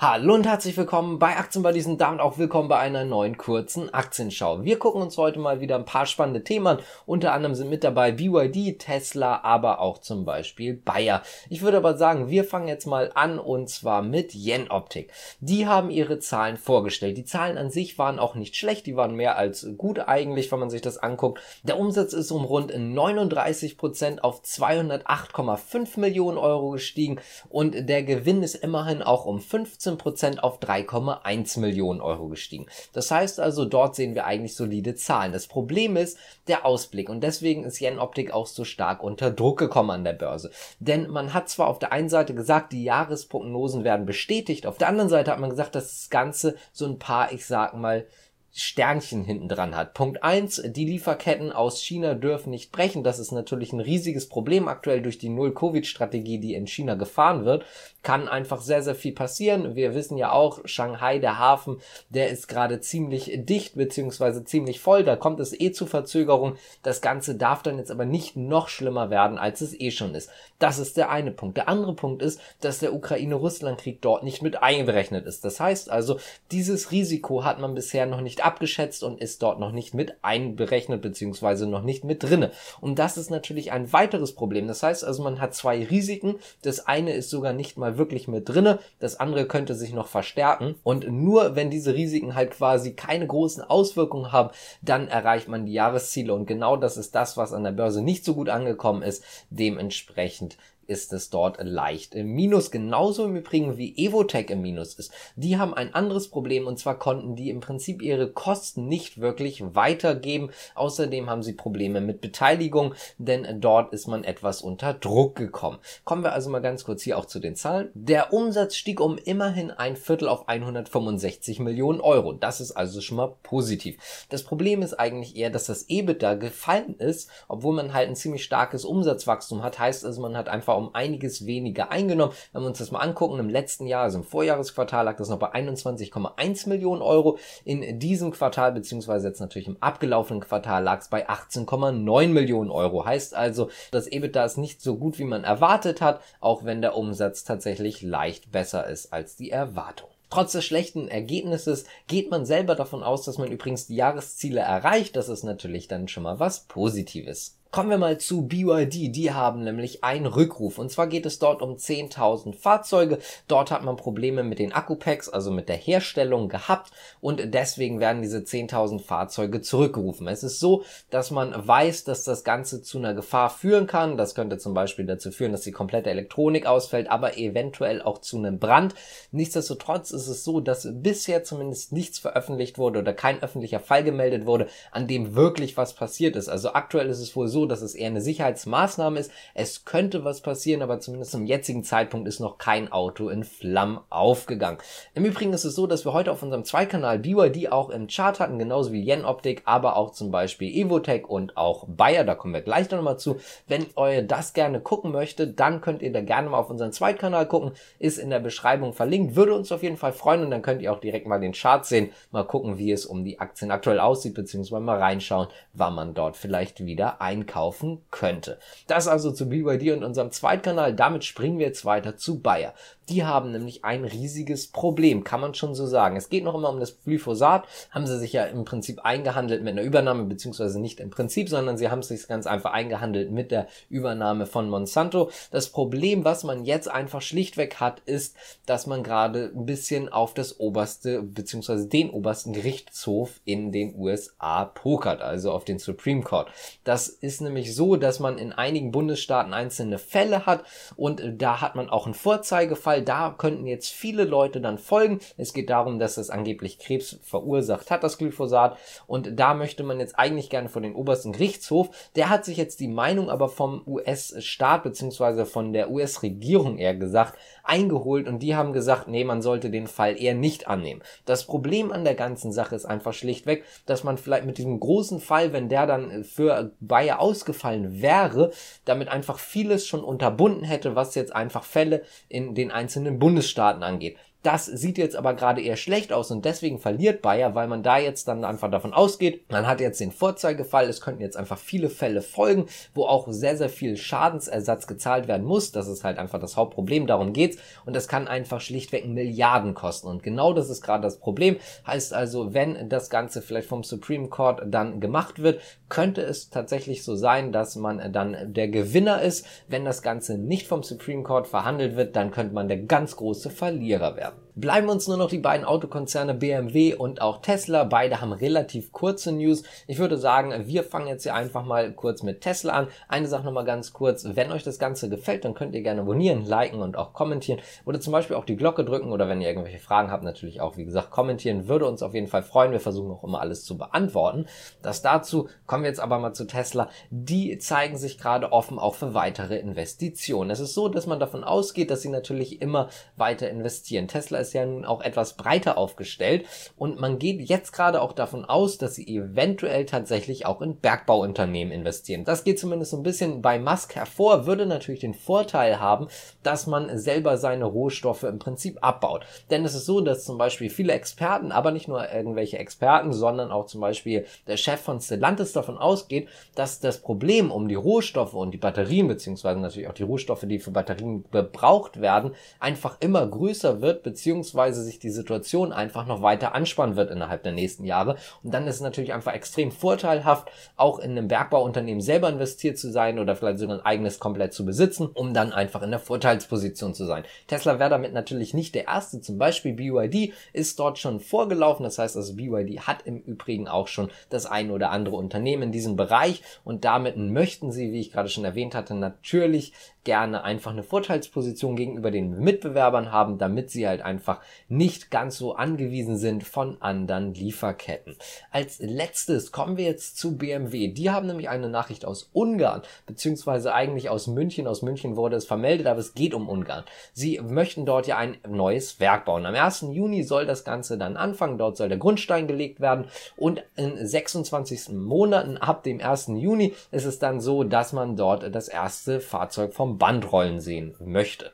Hallo und herzlich willkommen bei Aktienbuddies und damit auch willkommen bei einer neuen kurzen Aktienschau. Wir gucken uns heute mal wieder ein paar spannende Themen an. Unter anderem sind mit dabei BYD, Tesla, aber auch zum Beispiel Bayer. Ich würde aber sagen, wir fangen jetzt mal an und zwar mit Yen Optik. Die haben ihre Zahlen vorgestellt. Die Zahlen an sich waren auch nicht schlecht, die waren mehr als gut eigentlich, wenn man sich das anguckt. Der Umsatz ist um rund 39 Prozent auf 208,5 Millionen Euro gestiegen und der Gewinn ist immerhin auch um 15 15% auf 3,1 Millionen Euro gestiegen. Das heißt also, dort sehen wir eigentlich solide Zahlen. Das Problem ist der Ausblick und deswegen ist Yen Optik auch so stark unter Druck gekommen an der Börse. Denn man hat zwar auf der einen Seite gesagt, die Jahresprognosen werden bestätigt, auf der anderen Seite hat man gesagt, dass das Ganze so ein paar, ich sag mal, Sternchen hinten dran hat. Punkt eins: die Lieferketten aus China dürfen nicht brechen. Das ist natürlich ein riesiges Problem aktuell durch die Null-Covid-Strategie, die in China gefahren wird. Kann einfach sehr, sehr viel passieren. Wir wissen ja auch, Shanghai, der Hafen, der ist gerade ziemlich dicht beziehungsweise ziemlich voll. Da kommt es eh zu Verzögerung. Das Ganze darf dann jetzt aber nicht noch schlimmer werden, als es eh schon ist. Das ist der eine Punkt. Der andere Punkt ist, dass der Ukraine-Russland-Krieg dort nicht mit einberechnet ist. Das heißt also, dieses Risiko hat man bisher noch nicht abgeschätzt und ist dort noch nicht mit einberechnet beziehungsweise noch nicht mit drinne. Und das ist natürlich ein weiteres Problem. Das heißt also, man hat zwei Risiken. Das eine ist sogar nicht mal wirklich mit drinne, das andere könnte sich noch verstärken. Und nur wenn diese Risiken halt quasi keine großen Auswirkungen haben, dann erreicht man die Jahresziele. Und genau das ist das, was an der Börse nicht so gut angekommen ist. Dementsprechend ist es dort leicht im Minus. Genauso im Übrigen wie Evotech im Minus ist. Die haben ein anderes Problem und zwar konnten die im Prinzip ihre Kosten nicht wirklich weitergeben. Außerdem haben sie Probleme mit Beteiligung, denn dort ist man etwas unter Druck gekommen. Kommen wir also mal ganz kurz hier auch zu den Zahlen. Der Umsatz stieg um immerhin ein Viertel auf 165 Millionen Euro. Das ist also schon mal positiv. Das Problem ist eigentlich eher, dass das EBITDA gefallen ist, obwohl man halt ein ziemlich starkes Umsatzwachstum hat. Heißt also, man hat einfach um einiges weniger eingenommen. Wenn wir uns das mal angucken, im letzten Jahr, also im Vorjahresquartal, lag das noch bei 21,1 Millionen Euro. In diesem Quartal, beziehungsweise jetzt natürlich im abgelaufenen Quartal, lag es bei 18,9 Millionen Euro. Heißt also, das EBITDA ist nicht so gut, wie man erwartet hat, auch wenn der Umsatz tatsächlich leicht besser ist als die Erwartung. Trotz des schlechten Ergebnisses geht man selber davon aus, dass man übrigens die Jahresziele erreicht. Das ist natürlich dann schon mal was Positives. Kommen wir mal zu BYD. Die haben nämlich einen Rückruf. Und zwar geht es dort um 10.000 Fahrzeuge. Dort hat man Probleme mit den Akkupacks, also mit der Herstellung gehabt. Und deswegen werden diese 10.000 Fahrzeuge zurückgerufen. Es ist so, dass man weiß, dass das Ganze zu einer Gefahr führen kann. Das könnte zum Beispiel dazu führen, dass die komplette Elektronik ausfällt, aber eventuell auch zu einem Brand. Nichtsdestotrotz ist es so, dass bisher zumindest nichts veröffentlicht wurde oder kein öffentlicher Fall gemeldet wurde, an dem wirklich was passiert ist. Also aktuell ist es wohl so, so, dass es eher eine Sicherheitsmaßnahme ist. Es könnte was passieren, aber zumindest zum jetzigen Zeitpunkt ist noch kein Auto in Flammen aufgegangen. Im Übrigen ist es so, dass wir heute auf unserem Zweikanal BYD auch im Chart hatten, genauso wie Yen Optik, aber auch zum Beispiel Evotech und auch Bayer. Da kommen wir gleich noch mal zu. Wenn ihr das gerne gucken möchtet, dann könnt ihr da gerne mal auf unseren Zweitkanal gucken. Ist in der Beschreibung verlinkt. Würde uns auf jeden Fall freuen und dann könnt ihr auch direkt mal den Chart sehen. Mal gucken, wie es um die Aktien aktuell aussieht, beziehungsweise mal reinschauen, wann man dort vielleicht wieder einkauft kaufen könnte. Das also zu BYD und unserem Zweitkanal. Damit springen wir jetzt weiter zu Bayer. Die haben nämlich ein riesiges Problem, kann man schon so sagen. Es geht noch immer um das Glyphosat. Haben sie sich ja im Prinzip eingehandelt mit einer Übernahme, beziehungsweise nicht im Prinzip, sondern sie haben es sich ganz einfach eingehandelt mit der Übernahme von Monsanto. Das Problem, was man jetzt einfach schlichtweg hat, ist, dass man gerade ein bisschen auf das oberste, beziehungsweise den obersten Gerichtshof in den USA pokert, also auf den Supreme Court. Das ist nämlich so, dass man in einigen Bundesstaaten einzelne Fälle hat und da hat man auch einen Vorzeigefall Fall, da könnten jetzt viele Leute dann folgen. Es geht darum, dass es angeblich Krebs verursacht hat, das Glyphosat. Und da möchte man jetzt eigentlich gerne vor den obersten Gerichtshof. Der hat sich jetzt die Meinung aber vom US-Staat beziehungsweise von der US-Regierung eher gesagt eingeholt und die haben gesagt, nee, man sollte den Fall eher nicht annehmen. Das Problem an der ganzen Sache ist einfach schlichtweg, dass man vielleicht mit diesem großen Fall, wenn der dann für Bayer ausgefallen wäre, damit einfach vieles schon unterbunden hätte, was jetzt einfach Fälle in den einzelnen einzelnen Bundesstaaten angeht. Das sieht jetzt aber gerade eher schlecht aus und deswegen verliert Bayer, weil man da jetzt dann einfach davon ausgeht, man hat jetzt den Vorzeigefall, es könnten jetzt einfach viele Fälle folgen, wo auch sehr, sehr viel Schadensersatz gezahlt werden muss. Das ist halt einfach das Hauptproblem, darum geht's. Und das kann einfach schlichtweg Milliarden kosten. Und genau das ist gerade das Problem. Heißt also, wenn das Ganze vielleicht vom Supreme Court dann gemacht wird, könnte es tatsächlich so sein, dass man dann der Gewinner ist. Wenn das Ganze nicht vom Supreme Court verhandelt wird, dann könnte man der ganz große Verlierer werden. 샵 Bleiben uns nur noch die beiden Autokonzerne BMW und auch Tesla. Beide haben relativ kurze News. Ich würde sagen, wir fangen jetzt hier einfach mal kurz mit Tesla an. Eine Sache nochmal ganz kurz. Wenn euch das Ganze gefällt, dann könnt ihr gerne abonnieren, liken und auch kommentieren. Oder zum Beispiel auch die Glocke drücken oder wenn ihr irgendwelche Fragen habt, natürlich auch, wie gesagt, kommentieren. Würde uns auf jeden Fall freuen. Wir versuchen auch immer alles zu beantworten. Das dazu. Kommen wir jetzt aber mal zu Tesla. Die zeigen sich gerade offen auch für weitere Investitionen. Es ist so, dass man davon ausgeht, dass sie natürlich immer weiter investieren. Tesla ist ist ja nun auch etwas breiter aufgestellt und man geht jetzt gerade auch davon aus, dass sie eventuell tatsächlich auch in Bergbauunternehmen investieren. Das geht zumindest so ein bisschen bei Musk hervor, würde natürlich den Vorteil haben, dass man selber seine Rohstoffe im Prinzip abbaut. Denn es ist so, dass zum Beispiel viele Experten, aber nicht nur irgendwelche Experten, sondern auch zum Beispiel der Chef von Stellantis davon ausgeht, dass das Problem um die Rohstoffe und die Batterien, beziehungsweise natürlich auch die Rohstoffe, die für Batterien gebraucht werden, einfach immer größer wird, beziehungsweise beziehungsweise sich die Situation einfach noch weiter anspannen wird innerhalb der nächsten Jahre. Und dann ist es natürlich einfach extrem vorteilhaft, auch in einem Bergbauunternehmen selber investiert zu sein oder vielleicht sogar ein eigenes komplett zu besitzen, um dann einfach in der Vorteilsposition zu sein. Tesla wäre damit natürlich nicht der erste. Zum Beispiel BYD ist dort schon vorgelaufen. Das heißt also BYD hat im Übrigen auch schon das ein oder andere Unternehmen in diesem Bereich und damit möchten sie, wie ich gerade schon erwähnt hatte, natürlich gerne einfach eine Vorteilsposition gegenüber den Mitbewerbern haben, damit sie halt einfach nicht ganz so angewiesen sind von anderen Lieferketten. Als letztes kommen wir jetzt zu BMW. Die haben nämlich eine Nachricht aus Ungarn, beziehungsweise eigentlich aus München. Aus München wurde es vermeldet, aber es geht um Ungarn. Sie möchten dort ja ein neues Werk bauen. Am 1. Juni soll das Ganze dann anfangen. Dort soll der Grundstein gelegt werden und in 26 Monaten ab dem 1. Juni ist es dann so, dass man dort das erste Fahrzeug vom Band rollen sehen möchte.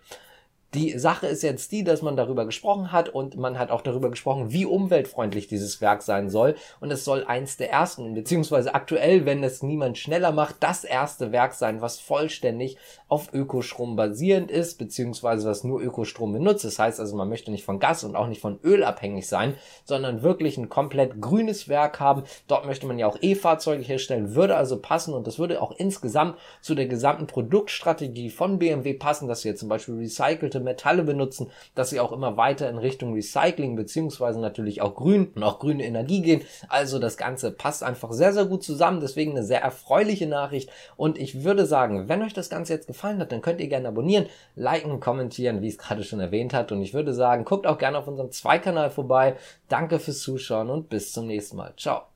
Die Sache ist jetzt die, dass man darüber gesprochen hat und man hat auch darüber gesprochen, wie umweltfreundlich dieses Werk sein soll. Und es soll eins der ersten, beziehungsweise aktuell, wenn es niemand schneller macht, das erste Werk sein, was vollständig auf Ökostrom basierend ist, beziehungsweise was nur Ökostrom benutzt. Das heißt also, man möchte nicht von Gas und auch nicht von Öl abhängig sein, sondern wirklich ein komplett grünes Werk haben. Dort möchte man ja auch E-Fahrzeuge herstellen, würde also passen und das würde auch insgesamt zu der gesamten Produktstrategie von BMW passen, dass wir zum Beispiel recycelte Metalle benutzen, dass sie auch immer weiter in Richtung Recycling beziehungsweise natürlich auch grün und auch grüne Energie gehen. Also das Ganze passt einfach sehr, sehr gut zusammen. Deswegen eine sehr erfreuliche Nachricht. Und ich würde sagen, wenn euch das Ganze jetzt gefallen hat, dann könnt ihr gerne abonnieren, liken, kommentieren, wie es gerade schon erwähnt hat. Und ich würde sagen, guckt auch gerne auf unserem Zweikanal vorbei. Danke fürs Zuschauen und bis zum nächsten Mal. Ciao.